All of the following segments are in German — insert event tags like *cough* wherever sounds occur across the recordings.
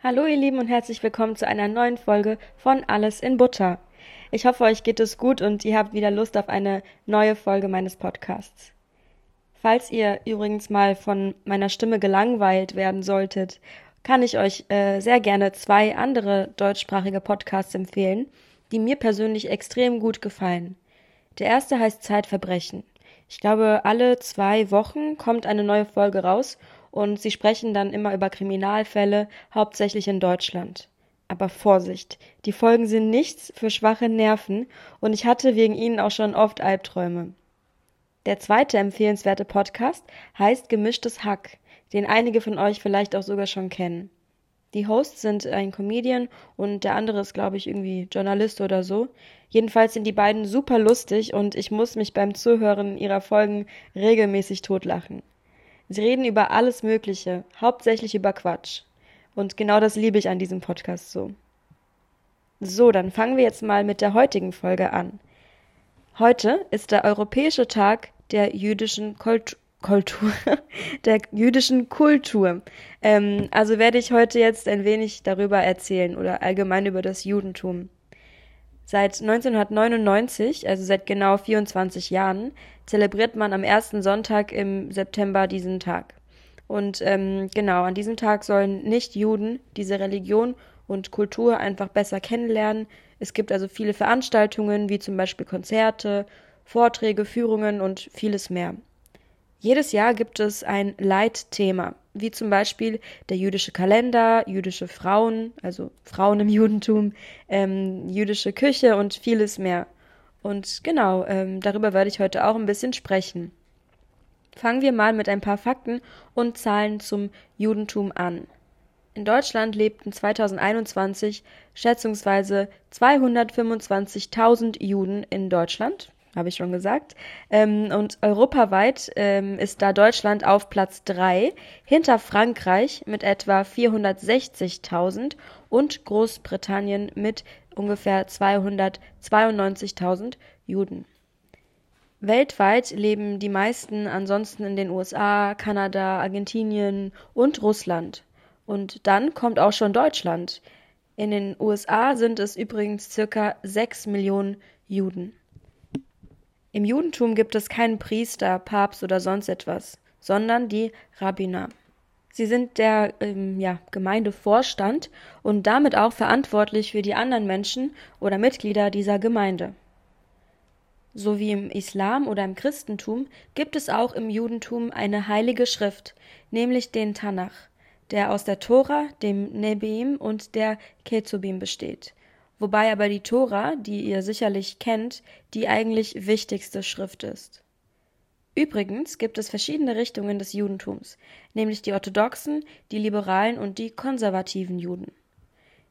Hallo ihr Lieben und herzlich willkommen zu einer neuen Folge von Alles in Butter. Ich hoffe, euch geht es gut und ihr habt wieder Lust auf eine neue Folge meines Podcasts. Falls ihr übrigens mal von meiner Stimme gelangweilt werden solltet, kann ich euch äh, sehr gerne zwei andere deutschsprachige Podcasts empfehlen, die mir persönlich extrem gut gefallen. Der erste heißt Zeitverbrechen. Ich glaube, alle zwei Wochen kommt eine neue Folge raus und sie sprechen dann immer über Kriminalfälle, hauptsächlich in Deutschland. Aber Vorsicht, die Folgen sind nichts für schwache Nerven und ich hatte wegen ihnen auch schon oft Albträume. Der zweite empfehlenswerte Podcast heißt Gemischtes Hack, den einige von euch vielleicht auch sogar schon kennen. Die Hosts sind ein Comedian und der andere ist, glaube ich, irgendwie Journalist oder so. Jedenfalls sind die beiden super lustig und ich muss mich beim Zuhören ihrer Folgen regelmäßig totlachen. Sie reden über alles Mögliche, hauptsächlich über Quatsch. Und genau das liebe ich an diesem Podcast so. So, dann fangen wir jetzt mal mit der heutigen Folge an. Heute ist der Europäische Tag der jüdischen Kult Kultur, *laughs* der jüdischen Kultur. Ähm, also werde ich heute jetzt ein wenig darüber erzählen oder allgemein über das Judentum. Seit 1999, also seit genau 24 Jahren, zelebriert man am ersten Sonntag im September diesen Tag. Und ähm, genau, an diesem Tag sollen Nicht-Juden diese Religion und Kultur einfach besser kennenlernen. Es gibt also viele Veranstaltungen, wie zum Beispiel Konzerte, Vorträge, Führungen und vieles mehr. Jedes Jahr gibt es ein Leitthema, wie zum Beispiel der jüdische Kalender, jüdische Frauen, also Frauen im *laughs* Judentum, ähm, jüdische Küche und vieles mehr. Und genau, ähm, darüber werde ich heute auch ein bisschen sprechen. Fangen wir mal mit ein paar Fakten und Zahlen zum Judentum an. In Deutschland lebten 2021 schätzungsweise 225.000 Juden in Deutschland habe ich schon gesagt. Ähm, und europaweit ähm, ist da Deutschland auf Platz 3, hinter Frankreich mit etwa 460.000 und Großbritannien mit ungefähr 292.000 Juden. Weltweit leben die meisten ansonsten in den USA, Kanada, Argentinien und Russland. Und dann kommt auch schon Deutschland. In den USA sind es übrigens circa 6 Millionen Juden. Im Judentum gibt es keinen Priester, Papst oder sonst etwas, sondern die Rabbiner. Sie sind der ähm, ja, Gemeindevorstand und damit auch verantwortlich für die anderen Menschen oder Mitglieder dieser Gemeinde. So wie im Islam oder im Christentum gibt es auch im Judentum eine heilige Schrift, nämlich den Tanach, der aus der Tora, dem Nebiim und der Ketubim besteht wobei aber die Tora, die ihr sicherlich kennt, die eigentlich wichtigste Schrift ist. Übrigens gibt es verschiedene Richtungen des Judentums, nämlich die orthodoxen, die liberalen und die konservativen Juden.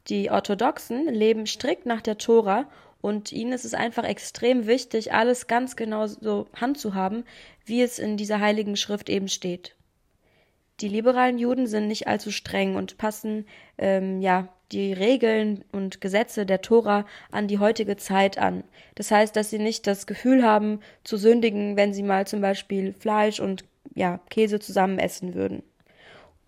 Die Orthodoxen leben strikt nach der Tora und ihnen ist es einfach extrem wichtig, alles ganz genau so handzuhaben, wie es in dieser heiligen Schrift eben steht. Die liberalen Juden sind nicht allzu streng und passen ähm, ja die Regeln und Gesetze der Tora an die heutige Zeit an. Das heißt, dass sie nicht das Gefühl haben, zu sündigen, wenn sie mal zum Beispiel Fleisch und ja, Käse zusammen essen würden.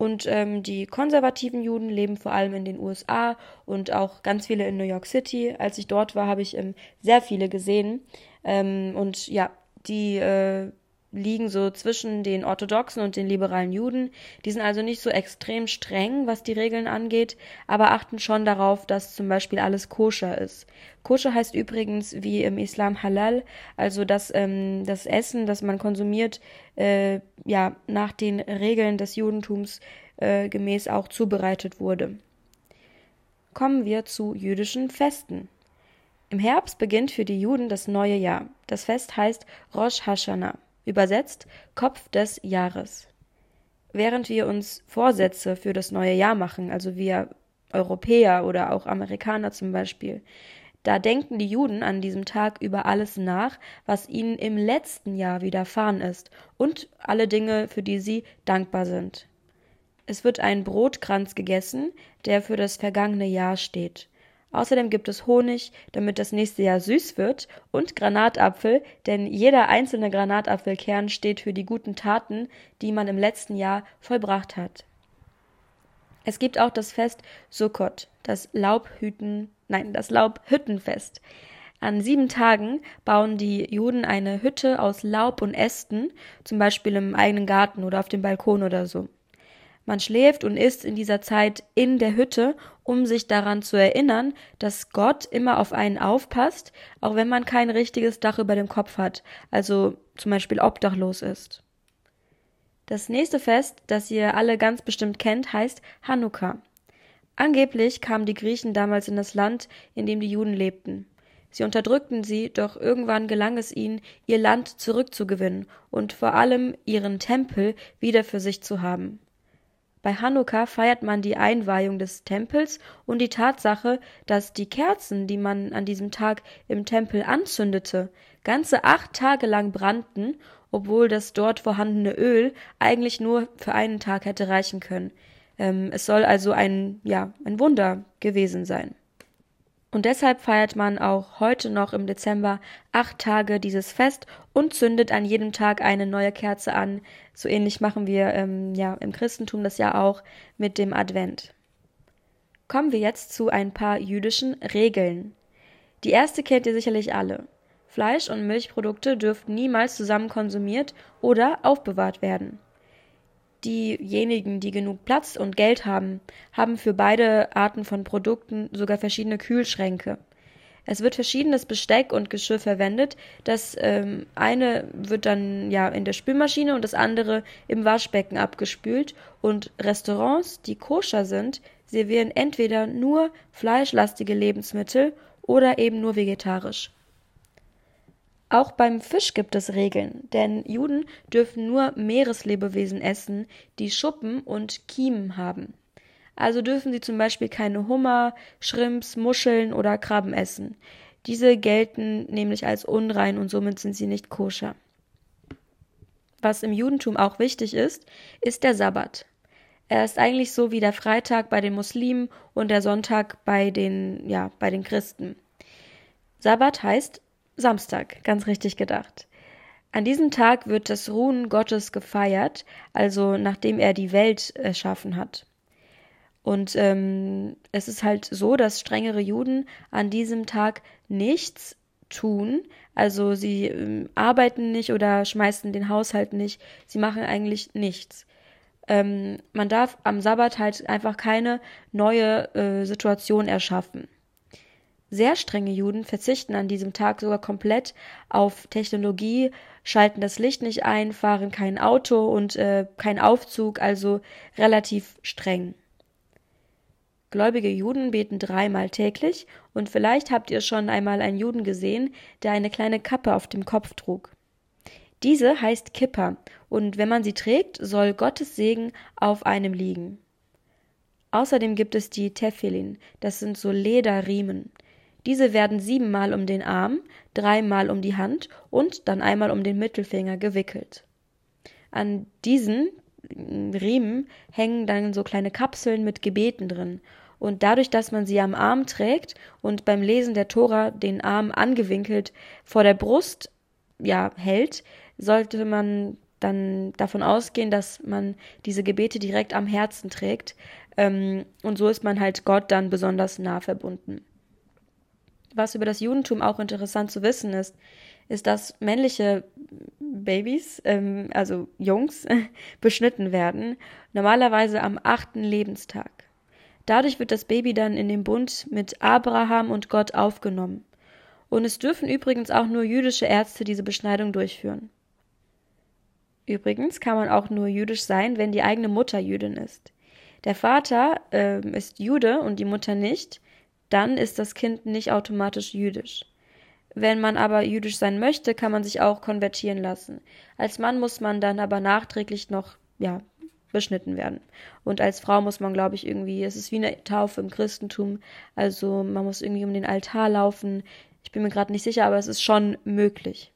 Und ähm, die konservativen Juden leben vor allem in den USA und auch ganz viele in New York City. Als ich dort war, habe ich ähm, sehr viele gesehen. Ähm, und ja, die äh, liegen so zwischen den orthodoxen und den liberalen Juden. Die sind also nicht so extrem streng, was die Regeln angeht, aber achten schon darauf, dass zum Beispiel alles koscher ist. Koscher heißt übrigens wie im Islam Halal, also dass ähm, das Essen, das man konsumiert, äh, ja nach den Regeln des Judentums äh, gemäß auch zubereitet wurde. Kommen wir zu jüdischen Festen. Im Herbst beginnt für die Juden das neue Jahr. Das Fest heißt Rosh Hashanah übersetzt Kopf des Jahres. Während wir uns Vorsätze für das neue Jahr machen, also wir Europäer oder auch Amerikaner zum Beispiel, da denken die Juden an diesem Tag über alles nach, was ihnen im letzten Jahr widerfahren ist und alle Dinge, für die sie dankbar sind. Es wird ein Brotkranz gegessen, der für das vergangene Jahr steht. Außerdem gibt es Honig, damit das nächste Jahr süß wird, und Granatapfel, denn jeder einzelne Granatapfelkern steht für die guten Taten, die man im letzten Jahr vollbracht hat. Es gibt auch das Fest Sukkot, das Laubhüten, nein, das Laubhüttenfest. An sieben Tagen bauen die Juden eine Hütte aus Laub und Ästen, zum Beispiel im eigenen Garten oder auf dem Balkon oder so. Man schläft und isst in dieser Zeit in der Hütte, um sich daran zu erinnern, dass Gott immer auf einen aufpasst, auch wenn man kein richtiges Dach über dem Kopf hat, also zum Beispiel obdachlos ist. Das nächste Fest, das ihr alle ganz bestimmt kennt, heißt Hanukkah. Angeblich kamen die Griechen damals in das Land, in dem die Juden lebten. Sie unterdrückten sie, doch irgendwann gelang es ihnen, ihr Land zurückzugewinnen und vor allem ihren Tempel wieder für sich zu haben. Bei Hanukkah feiert man die Einweihung des Tempels und die Tatsache, dass die Kerzen, die man an diesem Tag im Tempel anzündete, ganze acht Tage lang brannten, obwohl das dort vorhandene Öl eigentlich nur für einen Tag hätte reichen können. Ähm, es soll also ein, ja, ein Wunder gewesen sein. Und deshalb feiert man auch heute noch im Dezember acht Tage dieses Fest und zündet an jedem Tag eine neue Kerze an. So ähnlich machen wir ähm, ja im Christentum das ja auch mit dem Advent. Kommen wir jetzt zu ein paar jüdischen Regeln. Die erste kennt ihr sicherlich alle. Fleisch und Milchprodukte dürfen niemals zusammen konsumiert oder aufbewahrt werden. Diejenigen, die genug Platz und Geld haben, haben für beide Arten von Produkten sogar verschiedene Kühlschränke. Es wird verschiedenes Besteck und Geschirr verwendet. Das ähm, eine wird dann ja in der Spülmaschine und das andere im Waschbecken abgespült. Und Restaurants, die koscher sind, servieren entweder nur fleischlastige Lebensmittel oder eben nur vegetarisch. Auch beim Fisch gibt es Regeln, denn Juden dürfen nur Meereslebewesen essen, die Schuppen und Kiemen haben. Also dürfen sie zum Beispiel keine Hummer, Schrimps, Muscheln oder Krabben essen. Diese gelten nämlich als unrein und somit sind sie nicht koscher. Was im Judentum auch wichtig ist, ist der Sabbat. Er ist eigentlich so wie der Freitag bei den Muslimen und der Sonntag bei den, ja, bei den Christen. Sabbat heißt Samstag, ganz richtig gedacht. An diesem Tag wird das Ruhen Gottes gefeiert, also nachdem er die Welt erschaffen hat. Und ähm, es ist halt so, dass strengere Juden an diesem Tag nichts tun. Also sie ähm, arbeiten nicht oder schmeißen den Haushalt nicht. Sie machen eigentlich nichts. Ähm, man darf am Sabbat halt einfach keine neue äh, Situation erschaffen. Sehr strenge Juden verzichten an diesem Tag sogar komplett auf Technologie, schalten das Licht nicht ein, fahren kein Auto und äh, kein Aufzug, also relativ streng. Gläubige Juden beten dreimal täglich und vielleicht habt ihr schon einmal einen Juden gesehen, der eine kleine Kappe auf dem Kopf trug. Diese heißt Kippa und wenn man sie trägt, soll Gottes Segen auf einem liegen. Außerdem gibt es die Tefillin, das sind so Lederriemen. Diese werden siebenmal um den Arm, dreimal um die Hand und dann einmal um den Mittelfinger gewickelt. An diesen Riemen hängen dann so kleine Kapseln mit Gebeten drin. Und dadurch, dass man sie am Arm trägt und beim Lesen der Tora den Arm angewinkelt vor der Brust ja, hält, sollte man dann davon ausgehen, dass man diese Gebete direkt am Herzen trägt. Ähm, und so ist man halt Gott dann besonders nah verbunden. Was über das Judentum auch interessant zu wissen ist, ist, dass männliche Babys, ähm, also Jungs, *laughs* beschnitten werden, normalerweise am achten Lebenstag. Dadurch wird das Baby dann in den Bund mit Abraham und Gott aufgenommen. Und es dürfen übrigens auch nur jüdische Ärzte diese Beschneidung durchführen. Übrigens kann man auch nur jüdisch sein, wenn die eigene Mutter Jüdin ist. Der Vater äh, ist Jude und die Mutter nicht, dann ist das Kind nicht automatisch jüdisch. Wenn man aber jüdisch sein möchte, kann man sich auch konvertieren lassen. Als Mann muss man dann aber nachträglich noch, ja, beschnitten werden. Und als Frau muss man, glaube ich, irgendwie, es ist wie eine Taufe im Christentum, also man muss irgendwie um den Altar laufen. Ich bin mir gerade nicht sicher, aber es ist schon möglich.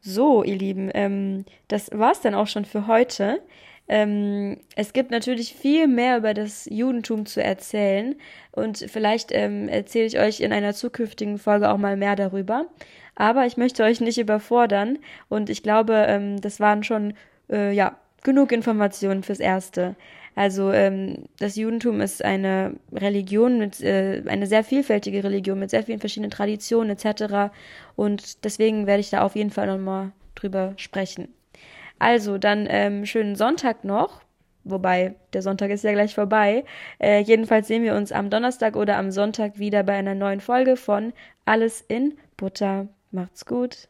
So, ihr Lieben, ähm, das war's dann auch schon für heute. Ähm, es gibt natürlich viel mehr über das Judentum zu erzählen und vielleicht ähm, erzähle ich euch in einer zukünftigen Folge auch mal mehr darüber. Aber ich möchte euch nicht überfordern und ich glaube, ähm, das waren schon äh, ja genug Informationen fürs Erste. Also ähm, das Judentum ist eine Religion mit äh, eine sehr vielfältige Religion mit sehr vielen verschiedenen Traditionen etc. Und deswegen werde ich da auf jeden Fall nochmal drüber sprechen. Also dann ähm, schönen Sonntag noch. Wobei, der Sonntag ist ja gleich vorbei. Äh, jedenfalls sehen wir uns am Donnerstag oder am Sonntag wieder bei einer neuen Folge von Alles in Butter. Macht's gut.